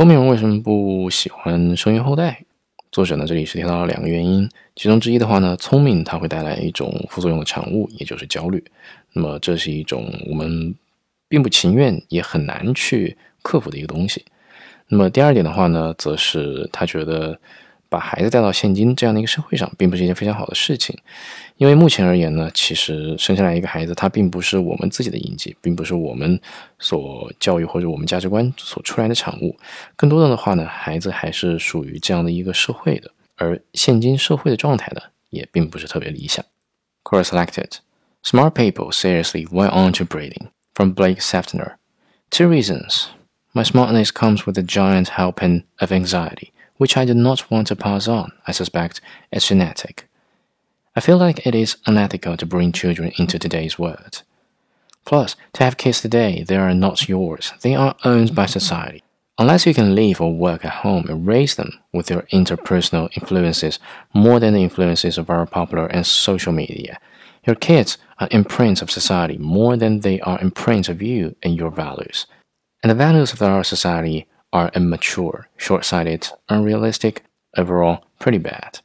聪明人为什么不喜欢生育后代？作者呢这里是提到了两个原因，其中之一的话呢，聪明它会带来一种副作用的产物，也就是焦虑。那么这是一种我们并不情愿也很难去克服的一个东西。那么第二点的话呢，则是他觉得。把孩子带到现今这样的一个社会上，并不是一件非常好的事情，因为目前而言呢，其实生下来一个孩子，他并不是我们自己的印记，并不是我们所教育或者我们价值观所出来的产物，更多的的话呢，孩子还是属于这样的一个社会的，而现今社会的状态呢，也并不是特别理想。Core selected. Smart people seriously, went on to breeding From Blake Seftner. Two reasons. My smartness comes with a giant helping of anxiety. Which I do not want to pass on. I suspect it's genetic. I feel like it is unethical to bring children into today's world. Plus, to have kids today, they are not yours. They are owned by society. Unless you can live or work at home and raise them with your interpersonal influences more than the influences of our popular and social media, your kids are imprints of society more than they are imprints of you and your values. And the values of our society are immature, short sighted, unrealistic, overall pretty bad.